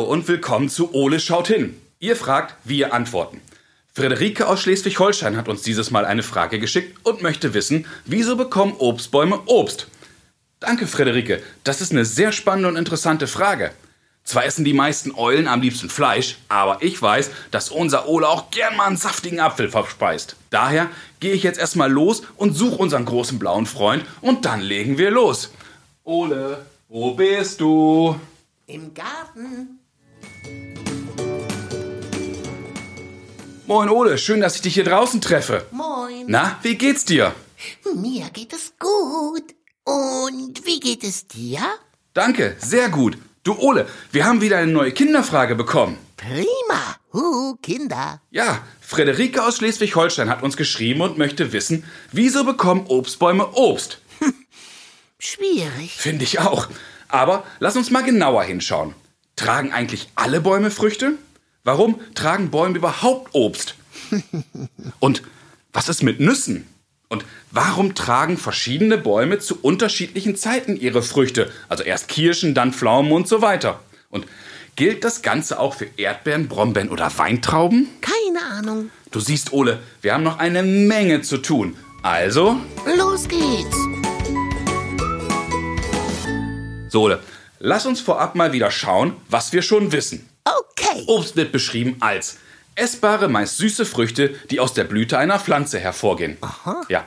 und willkommen zu Ole schaut hin. Ihr fragt, wir antworten. Friederike aus Schleswig-Holstein hat uns dieses Mal eine Frage geschickt und möchte wissen, wieso bekommen Obstbäume Obst? Danke, Friederike. Das ist eine sehr spannende und interessante Frage. Zwar essen die meisten Eulen am liebsten Fleisch, aber ich weiß, dass unser Ole auch gern mal einen saftigen Apfel verspeist. Daher gehe ich jetzt erstmal los und suche unseren großen blauen Freund und dann legen wir los. Ole, wo bist du? Im Garten. Moin Ole, schön, dass ich dich hier draußen treffe. Moin. Na, wie geht's dir? Mir geht es gut. Und wie geht es dir? Danke, sehr gut. Du Ole, wir haben wieder eine neue Kinderfrage bekommen. Prima. Huh, Kinder. Ja, Friederike aus Schleswig-Holstein hat uns geschrieben und möchte wissen, wieso bekommen Obstbäume Obst? Schwierig. Finde ich auch. Aber lass uns mal genauer hinschauen. Tragen eigentlich alle Bäume Früchte? Warum tragen Bäume überhaupt Obst? Und was ist mit Nüssen? Und warum tragen verschiedene Bäume zu unterschiedlichen Zeiten ihre Früchte? Also erst Kirschen, dann Pflaumen und so weiter. Und gilt das Ganze auch für Erdbeeren, Brombeeren oder Weintrauben? Keine Ahnung. Du siehst, Ole, wir haben noch eine Menge zu tun. Also, Los geht's. so, Ole, lass uns vorab mal wieder schauen, was wir schon wissen. Okay. Obst wird beschrieben als essbare, meist süße Früchte, die aus der Blüte einer Pflanze hervorgehen. Aha. Ja.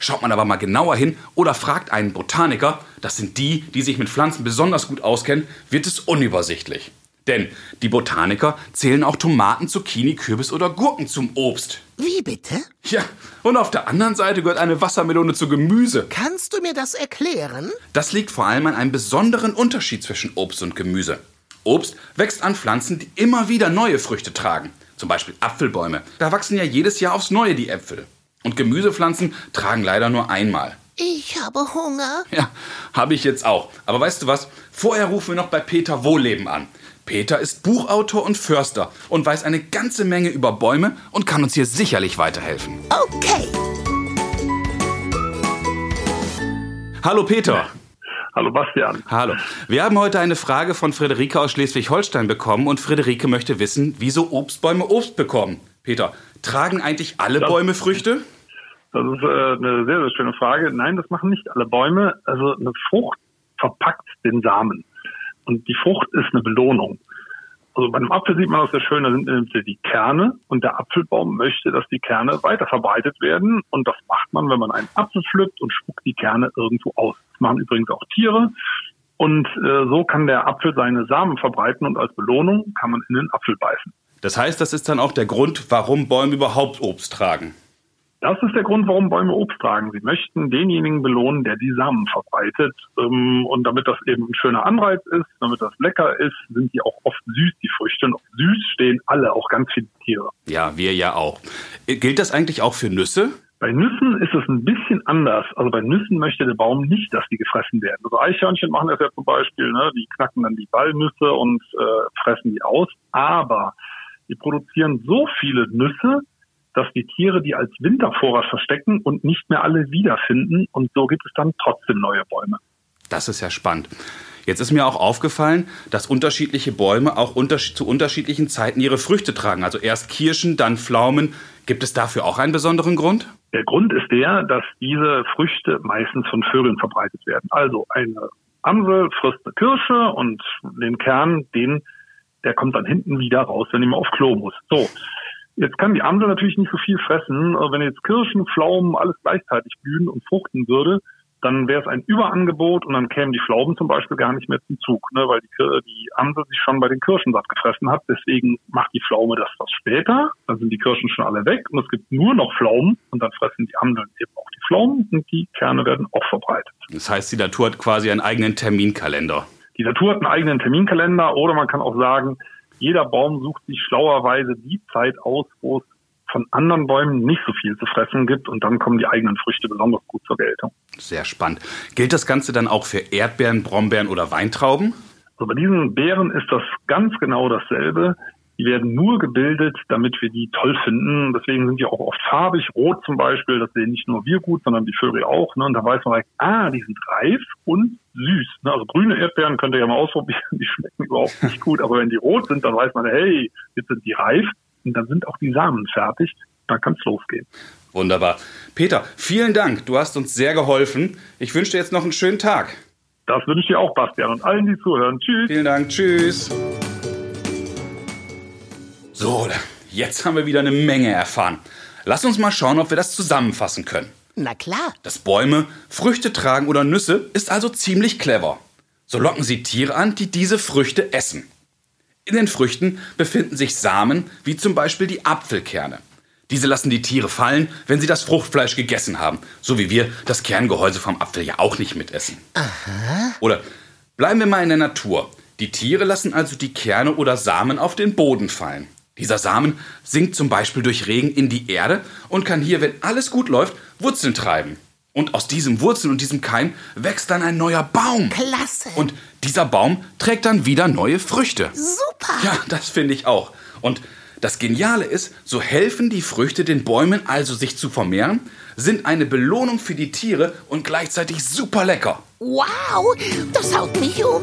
Schaut man aber mal genauer hin oder fragt einen Botaniker, das sind die, die sich mit Pflanzen besonders gut auskennen, wird es unübersichtlich. Denn die Botaniker zählen auch Tomaten, Zucchini, Kürbis oder Gurken zum Obst. Wie bitte? Ja, und auf der anderen Seite gehört eine Wassermelone zu Gemüse. Kannst du mir das erklären? Das liegt vor allem an einem besonderen Unterschied zwischen Obst und Gemüse. Obst wächst an Pflanzen, die immer wieder neue Früchte tragen. Zum Beispiel Apfelbäume. Da wachsen ja jedes Jahr aufs Neue die Äpfel. Und Gemüsepflanzen tragen leider nur einmal. Ich habe Hunger. Ja, habe ich jetzt auch. Aber weißt du was? Vorher rufen wir noch bei Peter Wohlleben an. Peter ist Buchautor und Förster und weiß eine ganze Menge über Bäume und kann uns hier sicherlich weiterhelfen. Okay. Hallo Peter. Hallo Bastian. Hallo. Wir haben heute eine Frage von Friederike aus Schleswig-Holstein bekommen und Friederike möchte wissen, wieso Obstbäume Obst bekommen. Peter, tragen eigentlich alle Bäume Früchte? Das ist äh, eine sehr, sehr schöne Frage. Nein, das machen nicht alle Bäume. Also eine Frucht verpackt den Samen. Und die Frucht ist eine Belohnung. Also bei einem Apfel sieht man das sehr schön, da sind nämlich die Kerne und der Apfelbaum möchte, dass die Kerne weiter verbreitet werden. Und das macht man, wenn man einen Apfel pflückt und spuckt die Kerne irgendwo aus. Das machen übrigens auch Tiere. Und äh, so kann der Apfel seine Samen verbreiten und als Belohnung kann man in den Apfel beißen. Das heißt, das ist dann auch der Grund, warum Bäume überhaupt Obst tragen. Das ist der Grund, warum Bäume Obst tragen. Sie möchten denjenigen belohnen, der die Samen verbreitet. Ähm, Und damit das eben ein schöner Anreiz ist, damit das lecker ist, sind die auch oft süß, die Früchte. Und auf süß stehen alle, auch ganz viele Tiere. Ja, wir ja auch. Gilt das eigentlich auch für Nüsse? Bei Nüssen ist es ein bisschen anders. Also bei Nüssen möchte der Baum nicht, dass die gefressen werden. Also Eichhörnchen machen das ja zum Beispiel, ne? die knacken dann die Walnüsse und äh, fressen die aus. Aber die produzieren so viele Nüsse, dass die Tiere die als Wintervorrat verstecken und nicht mehr alle wiederfinden. Und so gibt es dann trotzdem neue Bäume. Das ist ja spannend. Jetzt ist mir auch aufgefallen, dass unterschiedliche Bäume auch unterschied zu unterschiedlichen Zeiten ihre Früchte tragen. Also erst Kirschen, dann Pflaumen. Gibt es dafür auch einen besonderen Grund? Der Grund ist der, dass diese Früchte meistens von Vögeln verbreitet werden. Also eine Amsel frisst eine Kirsche und den Kern, den, der kommt dann hinten wieder raus, wenn mal auf Klo muss. So. Jetzt kann die Amsel natürlich nicht so viel fressen. Also Wenn jetzt Kirschen, Pflaumen, alles gleichzeitig blühen und fruchten würde, dann wäre es ein Überangebot und dann kämen die Pflaumen zum Beispiel gar nicht mehr zum Zug, ne, weil die, die Amsel sich schon bei den Kirschen satt gefressen hat. Deswegen macht die Pflaume das was später. Dann sind die Kirschen schon alle weg und es gibt nur noch Pflaumen und dann fressen die Amseln eben auch die Pflaumen und die Kerne werden auch verbreitet. Das heißt, die Natur hat quasi einen eigenen Terminkalender. Die Natur hat einen eigenen Terminkalender oder man kann auch sagen, jeder Baum sucht sich schlauerweise die Zeit aus, wo es von anderen Bäumen nicht so viel zu fressen gibt und dann kommen die eigenen Früchte besonders gut zur Geltung. Sehr spannend. Gilt das Ganze dann auch für Erdbeeren, Brombeeren oder Weintrauben? Also bei diesen Beeren ist das ganz genau dasselbe. Die werden nur gebildet, damit wir die toll finden. Deswegen sind die auch oft farbig. Rot zum Beispiel, das sehen nicht nur wir gut, sondern die Vögel auch. Ne? Und da weiß man direkt, ah, die sind reif und süß. Ne? Also grüne Erdbeeren könnt ihr ja mal ausprobieren. Die schmecken überhaupt nicht gut. Aber wenn die rot sind, dann weiß man, hey, jetzt sind die reif. Und dann sind auch die Samen fertig. Da kann es losgehen. Wunderbar. Peter, vielen Dank. Du hast uns sehr geholfen. Ich wünsche dir jetzt noch einen schönen Tag. Das wünsche ich dir auch, Bastian, und allen, die zuhören. Tschüss. Vielen Dank. Tschüss. So, jetzt haben wir wieder eine Menge erfahren. Lass uns mal schauen, ob wir das zusammenfassen können. Na klar. Dass Bäume Früchte tragen oder Nüsse ist also ziemlich clever. So locken sie Tiere an, die diese Früchte essen. In den Früchten befinden sich Samen, wie zum Beispiel die Apfelkerne. Diese lassen die Tiere fallen, wenn sie das Fruchtfleisch gegessen haben, so wie wir das Kerngehäuse vom Apfel ja auch nicht mitessen. Aha. Oder bleiben wir mal in der Natur. Die Tiere lassen also die Kerne oder Samen auf den Boden fallen. Dieser Samen sinkt zum Beispiel durch Regen in die Erde und kann hier, wenn alles gut läuft, Wurzeln treiben. Und aus diesem Wurzeln und diesem Keim wächst dann ein neuer Baum. Klasse. Und dieser Baum trägt dann wieder neue Früchte. Super. Ja, das finde ich auch. Und das Geniale ist, so helfen die Früchte den Bäumen also sich zu vermehren, sind eine Belohnung für die Tiere und gleichzeitig super lecker. Wow, das haut mich um.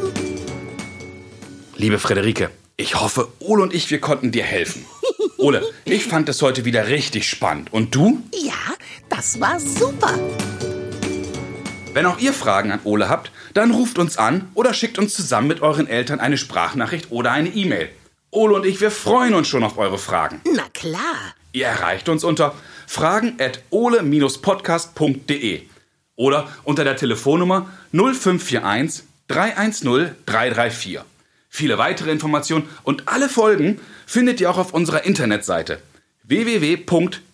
Liebe Frederike, ich hoffe, Ole und ich, wir konnten dir helfen. Ole, ich fand es heute wieder richtig spannend. Und du? Ja, das war super. Wenn auch ihr Fragen an Ole habt, dann ruft uns an oder schickt uns zusammen mit euren Eltern eine Sprachnachricht oder eine E-Mail. Ole und ich, wir freuen uns schon auf eure Fragen. Na klar. Ihr erreicht uns unter fragen at ole-podcast.de oder unter der Telefonnummer 0541 310 334. Viele weitere Informationen und alle Folgen findet ihr auch auf unserer Internetseite www.noz.de-ole.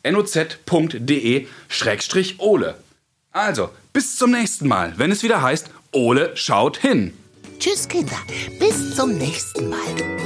Also, bis zum nächsten Mal, wenn es wieder heißt, Ole schaut hin. Tschüss, Kinder. Bis zum nächsten Mal.